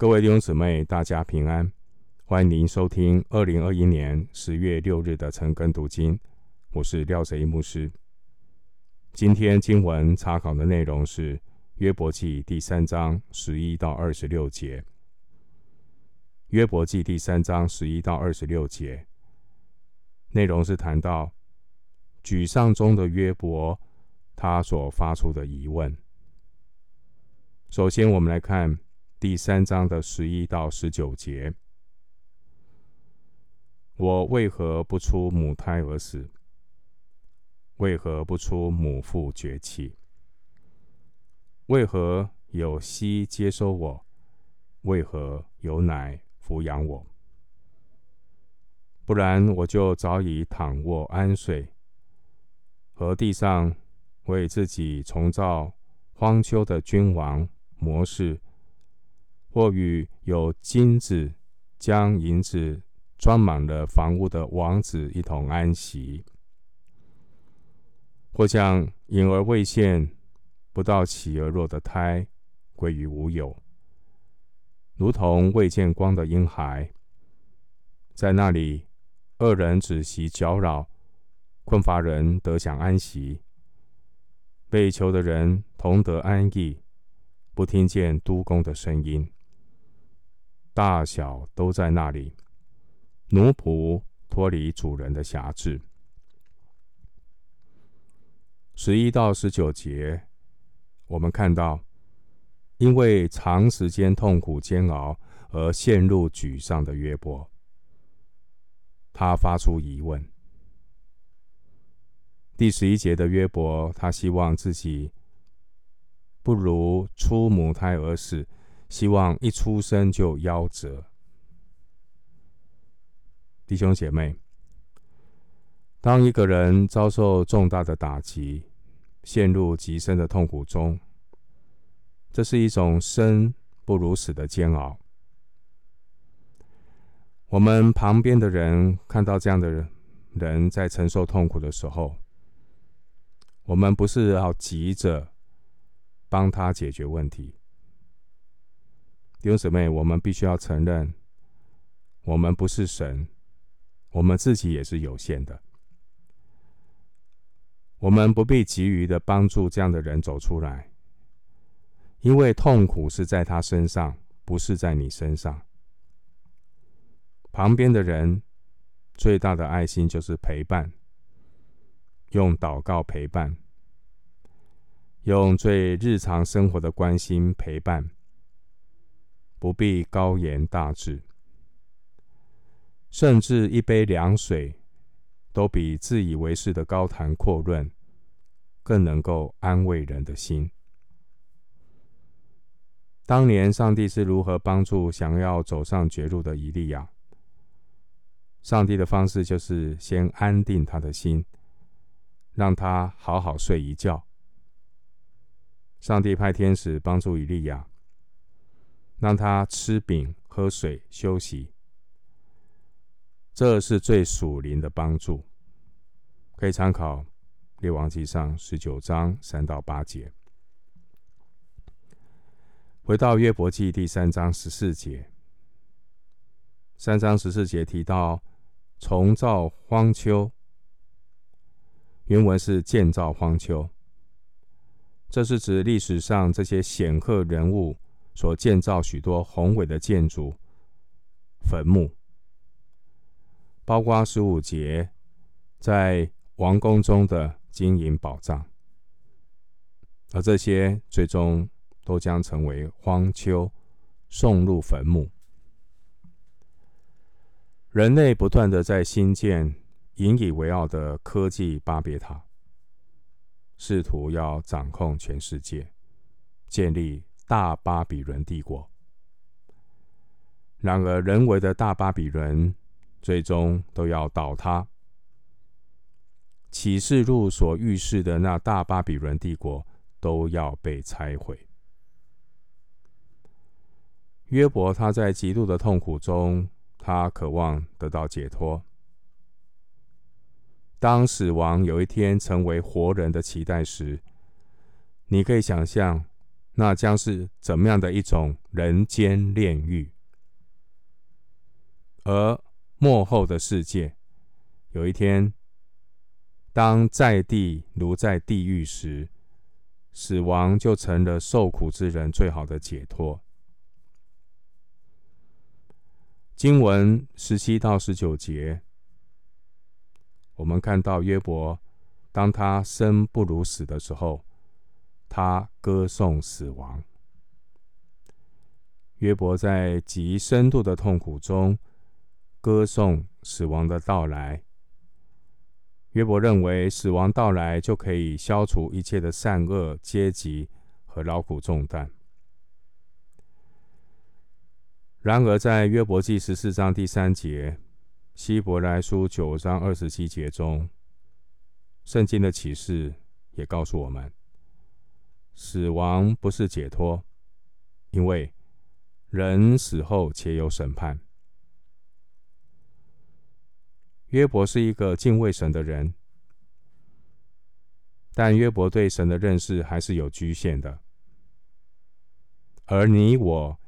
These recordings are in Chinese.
各位弟兄姊妹，大家平安，欢迎您收听二零二一年十月六日的晨更读经。我是廖泽一牧师。今天经文查考的内容是约伯记第三章十一到二十六节。约伯记第三章十一到二十六节内容是谈到沮丧中的约伯，他所发出的疑问。首先，我们来看第三章的十一到十九节：我为何不出母胎而死？为何不出母腹绝气？为何有膝接收我？为何有奶抚养我？不然我就早已躺卧安睡，和地上为自己重造荒丘的君王。模式，或与有金子将银子装满了房屋的王子一同安息，或像隐而未现、不到期而落的胎归于无有，如同未见光的婴孩，在那里，恶人止息搅扰，困乏人得享安息，被囚的人同得安逸。不听见督工的声音，大小都在那里。奴仆脱离主人的辖制。十一到十九节，我们看到，因为长时间痛苦煎熬而陷入沮丧的约伯，他发出疑问。第十一节的约伯，他希望自己。不如出母胎而死，希望一出生就夭折。弟兄姐妹，当一个人遭受重大的打击，陷入极深的痛苦中，这是一种生不如死的煎熬。我们旁边的人看到这样的人人在承受痛苦的时候，我们不是要急着。帮他解决问题，弟兄姊妹，我们必须要承认，我们不是神，我们自己也是有限的。我们不必急于的帮助这样的人走出来，因为痛苦是在他身上，不是在你身上。旁边的人最大的爱心就是陪伴，用祷告陪伴。用最日常生活的关心陪伴，不必高言大志，甚至一杯凉水，都比自以为是的高谈阔论更能够安慰人的心。当年上帝是如何帮助想要走上绝路的以利亚？上帝的方式就是先安定他的心，让他好好睡一觉。上帝派天使帮助以利亚，让他吃饼、喝水、休息。这是最属灵的帮助，可以参考《列王纪上》十九章三到八节。回到约伯记第三章十四节，三章十四节提到重造荒丘，原文是建造荒丘。这是指历史上这些显赫人物所建造许多宏伟的建筑、坟墓，包括十五节在王宫中的金银宝藏，而这些最终都将成为荒丘，送入坟墓。人类不断的在兴建引以为傲的科技巴别塔。试图要掌控全世界，建立大巴比伦帝国。然而，人为的大巴比伦最终都要倒塌。启示录所预示的那大巴比伦帝国都要被拆毁。约伯他在极度的痛苦中，他渴望得到解脱。当死亡有一天成为活人的期待时，你可以想象那将是怎么样的一种人间炼狱？而末后的世界，有一天，当在地如在地狱时，死亡就成了受苦之人最好的解脱。经文十七到十九节，我们看到约伯，当他生不如死的时候，他歌颂死亡。约伯在极深度的痛苦中歌颂死亡的到来。约伯认为，死亡到来就可以消除一切的善恶、阶级和劳苦重担。然而，在约伯记十四章第三节、希伯来书九章二十七节中，圣经的启示也告诉我们：死亡不是解脱，因为人死后且有审判。约伯是一个敬畏神的人，但约伯对神的认识还是有局限的，而你我。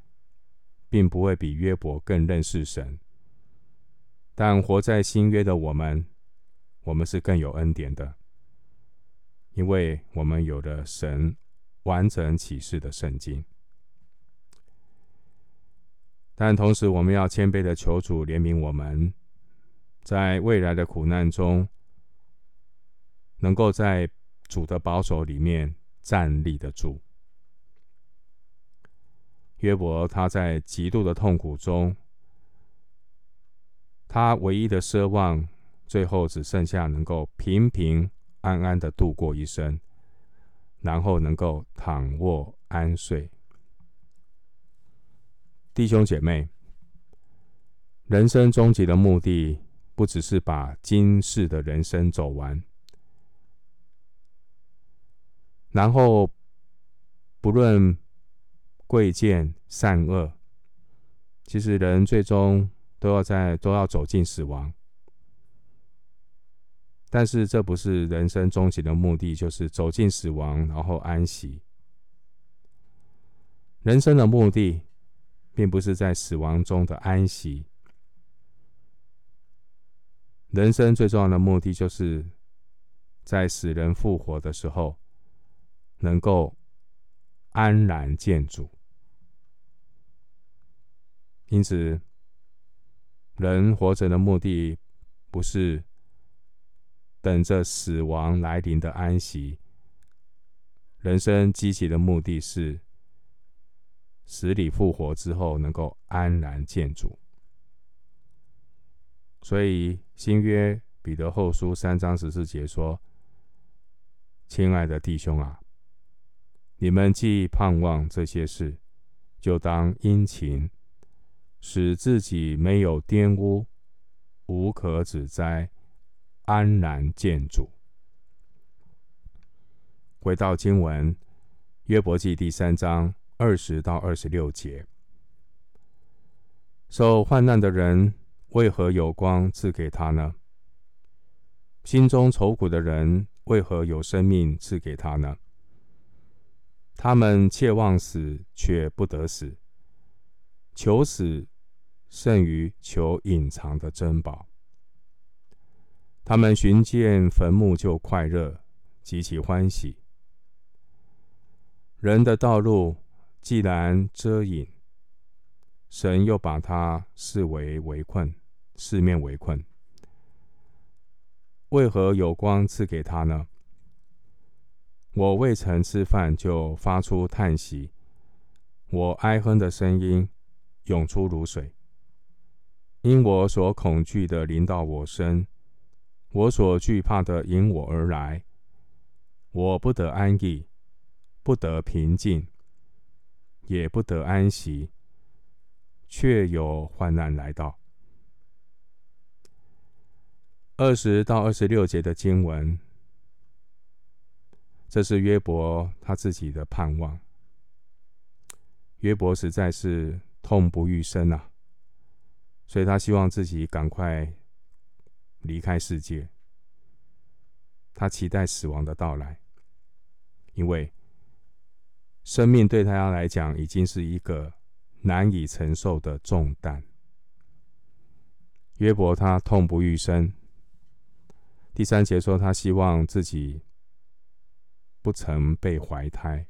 并不会比约伯更认识神，但活在新约的我们，我们是更有恩典的，因为我们有了神完整启示的圣经。但同时，我们要谦卑的求主怜悯我们，在未来的苦难中，能够在主的保守里面站立得住。约伯他在极度的痛苦中，他唯一的奢望，最后只剩下能够平平安安的度过一生，然后能够躺卧安睡。弟兄姐妹，人生终极的目的，不只是把今世的人生走完，然后不论。贵贱善恶，其实人最终都要在都要走进死亡。但是这不是人生终极的目的，就是走进死亡，然后安息。人生的目的，并不是在死亡中的安息。人生最重要的目的，就是在死人复活的时候，能够安然见主。因此，人活着的目的不是等着死亡来临的安息。人生积极的目的是死里复活之后能够安然见主。所以新约彼得后书三章十四节说：“亲爱的弟兄啊，你们既盼望这些事，就当殷勤。”使自己没有玷污，无可指摘，安然见主。回到经文，约伯记第三章二十到二十六节：受患难的人为何有光赐给他呢？心中愁苦的人为何有生命赐给他呢？他们切望死，却不得死；求死。胜于求隐藏的珍宝。他们寻见坟墓就快乐，极其欢喜。人的道路既然遮隐，神又把他视为围困，四面围困。为何有光赐给他呢？我未曾吃饭就发出叹息，我哀哼的声音涌出如水。因我所恐惧的临到我身，我所惧怕的迎我而来，我不得安逸，不得平静，也不得安息，却有患难来到。二十到二十六节的经文，这是约伯他自己的盼望。约伯实在是痛不欲生啊！所以他希望自己赶快离开世界，他期待死亡的到来，因为生命对他来讲已经是一个难以承受的重担。约伯他痛不欲生。第三节说他希望自己不曾被怀胎。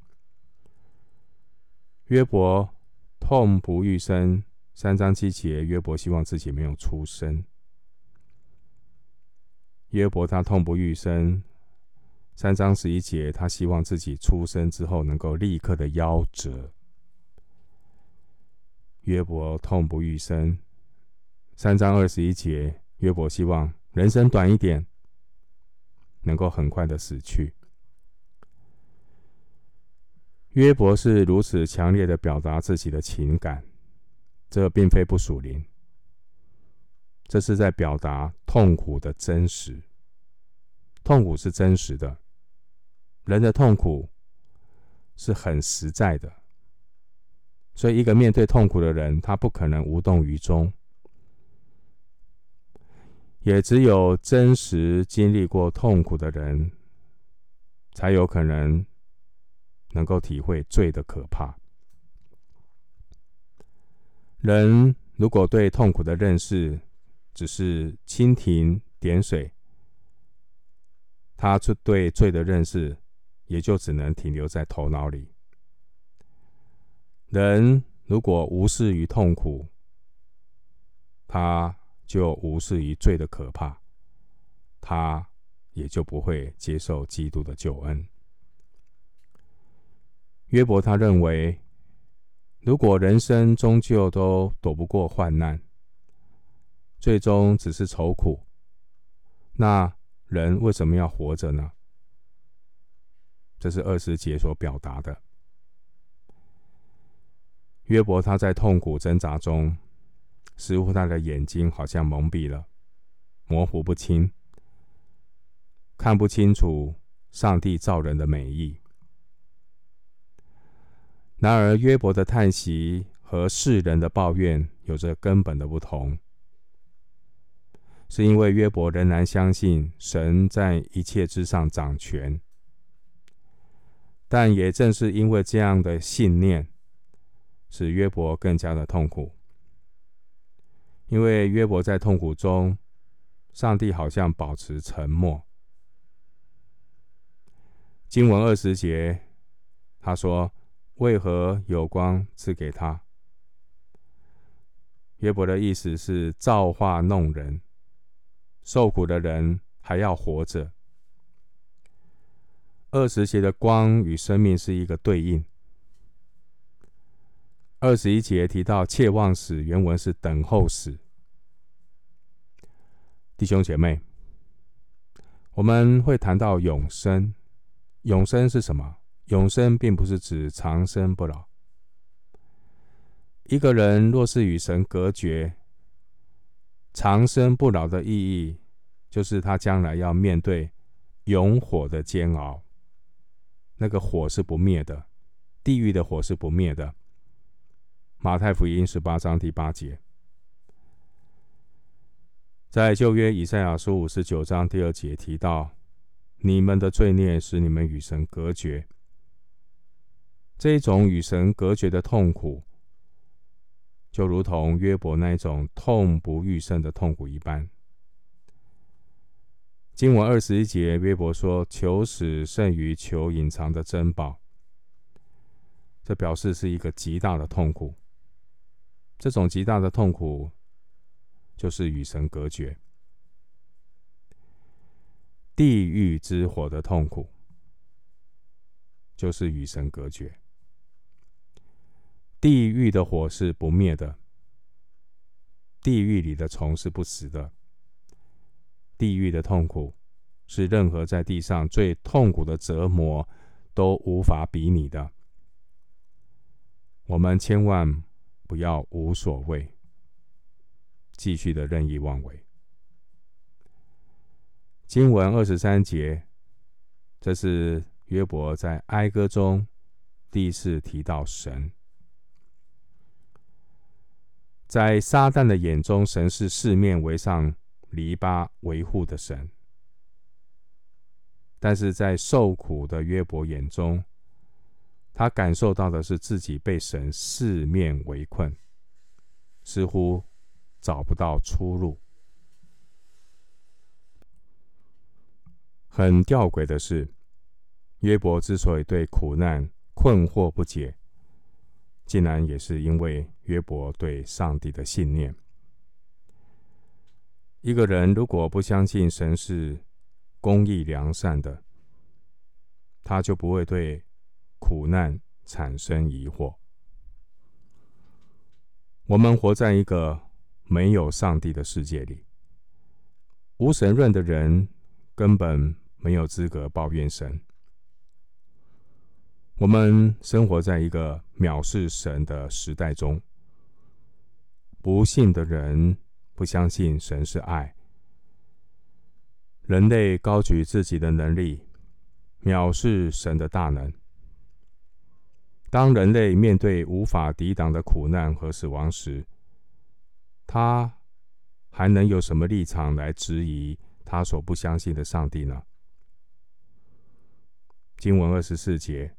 约伯痛不欲生。三章七节，约伯希望自己没有出生。约伯他痛不欲生。三章十一节，他希望自己出生之后能够立刻的夭折。约伯痛不欲生。三章二十一节，约伯希望人生短一点，能够很快的死去。约伯是如此强烈的表达自己的情感，这并非不属灵，这是在表达痛苦的真实。痛苦是真实的，人的痛苦是很实在的，所以一个面对痛苦的人，他不可能无动于衷。也只有真实经历过痛苦的人，才有可能。能够体会罪的可怕。人如果对痛苦的认识只是蜻蜓点水，他就对罪的认识也就只能停留在头脑里。人如果无视于痛苦，他就无视于罪的可怕，他也就不会接受基督的救恩。约伯他认为，如果人生终究都躲不过患难，最终只是愁苦，那人为什么要活着呢？这是二十节所表达的。约伯他在痛苦挣扎中，似乎他的眼睛好像蒙蔽了，模糊不清，看不清楚上帝造人的美意。然而，约伯的叹息和世人的抱怨有着根本的不同，是因为约伯仍然相信神在一切之上掌权，但也正是因为这样的信念，使约伯更加的痛苦。因为约伯在痛苦中，上帝好像保持沉默。经文二十节，他说。为何有光赐给他？约伯的意思是造化弄人，受苦的人还要活着。二十节的光与生命是一个对应。二十一节提到切望死，原文是等候死。弟兄姐妹，我们会谈到永生，永生是什么？永生并不是指长生不老。一个人若是与神隔绝，长生不老的意义，就是他将来要面对永火的煎熬。那个火是不灭的，地狱的火是不灭的。马太福音十八章第八节，在旧约以赛亚书五十九章第二节提到：你们的罪孽使你们与神隔绝。这种与神隔绝的痛苦，就如同约伯那种痛不欲生的痛苦一般。经文二十一节，约伯说：“求死胜于求隐藏的珍宝。”这表示是一个极大的痛苦。这种极大的痛苦，就是与神隔绝。地狱之火的痛苦，就是与神隔绝。地狱的火是不灭的，地狱里的虫是不死的。地狱的痛苦是任何在地上最痛苦的折磨都无法比拟的。我们千万不要无所谓，继续的任意妄为。经文二十三节，这是约伯在哀歌中第一次提到神。在撒旦的眼中，神是四面围上篱笆维护的神；但是在受苦的约伯眼中，他感受到的是自己被神四面围困，似乎找不到出路。很吊诡的是，约伯之所以对苦难困惑不解，竟然也是因为约伯对上帝的信念。一个人如果不相信神是公义良善的，他就不会对苦难产生疑惑。我们活在一个没有上帝的世界里，无神论的人根本没有资格抱怨神。我们生活在一个藐视神的时代中，不信的人。不相信神是爱，人类高举自己的能力，藐视神的大能。当人类面对无法抵挡的苦难和死亡时，他还能有什么立场来质疑他所不相信的上帝呢？经文二十四节，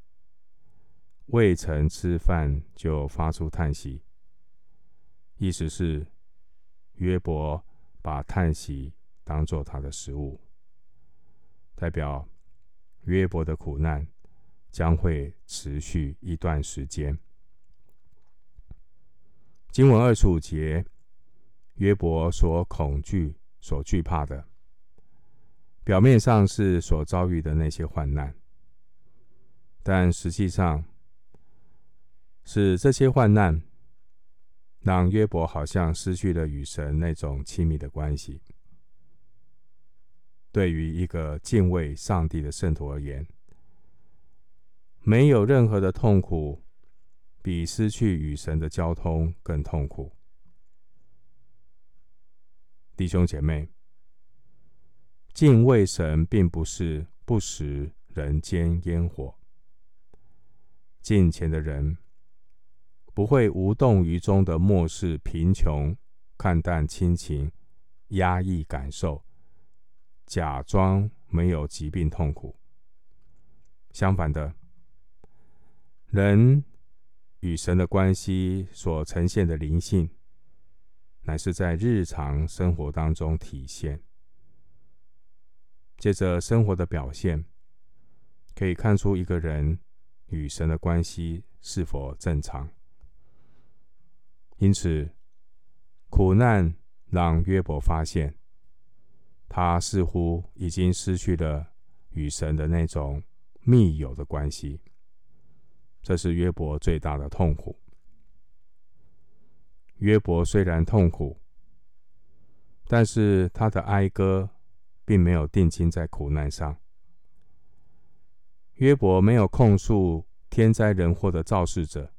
未曾吃饭就发出叹息，意思是。约伯把叹息当作他的食物，代表约伯的苦难将会持续一段时间。经文二十五节，约伯所恐惧、所惧怕的，表面上是所遭遇的那些患难，但实际上是这些患难。让约伯好像失去了与神那种亲密的关系。对于一个敬畏上帝的圣徒而言，没有任何的痛苦比失去与神的交通更痛苦。弟兄姐妹，敬畏神并不是不食人间烟火，敬虔的人。不会无动于衷的漠视贫穷、看淡亲情、压抑感受、假装没有疾病痛苦。相反的，人与神的关系所呈现的灵性，乃是在日常生活当中体现。借着生活的表现，可以看出一个人与神的关系是否正常。因此，苦难让约伯发现，他似乎已经失去了与神的那种密友的关系。这是约伯最大的痛苦。约伯虽然痛苦，但是他的哀歌并没有定睛在苦难上。约伯没有控诉天灾人祸的肇事者。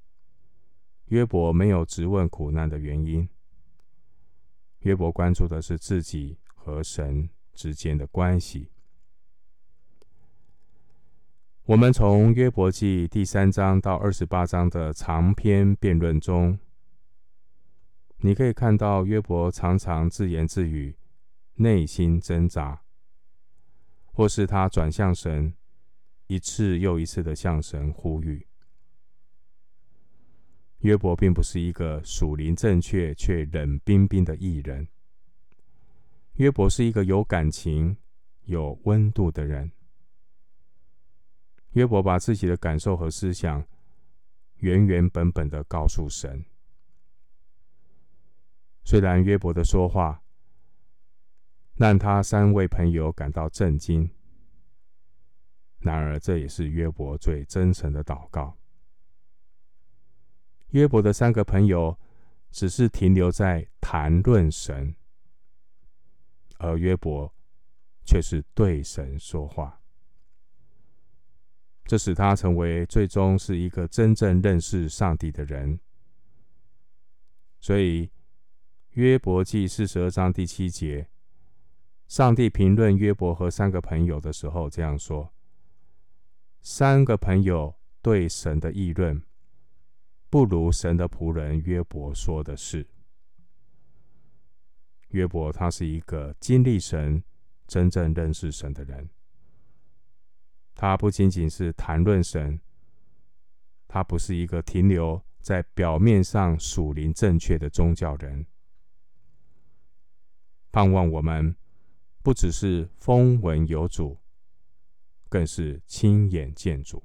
约伯没有质问苦难的原因，约伯关注的是自己和神之间的关系。我们从约伯记第三章到二十八章的长篇辩论中，你可以看到约伯常常自言自语，内心挣扎，或是他转向神，一次又一次的向神呼吁。约伯并不是一个属灵正确却冷冰冰的艺人。约伯是一个有感情、有温度的人。约伯把自己的感受和思想原原本本的告诉神。虽然约伯的说话让他三位朋友感到震惊，然而这也是约伯最真诚的祷告。约伯的三个朋友只是停留在谈论神，而约伯却是对神说话，这使他成为最终是一个真正认识上帝的人。所以，约伯记四十二章第七节，上帝评论约伯和三个朋友的时候这样说：三个朋友对神的议论。不如神的仆人约伯说的是，约伯他是一个经历神、真正认识神的人。他不仅仅是谈论神，他不是一个停留在表面上属灵正确的宗教人。盼望我们不只是风闻有主，更是亲眼见主。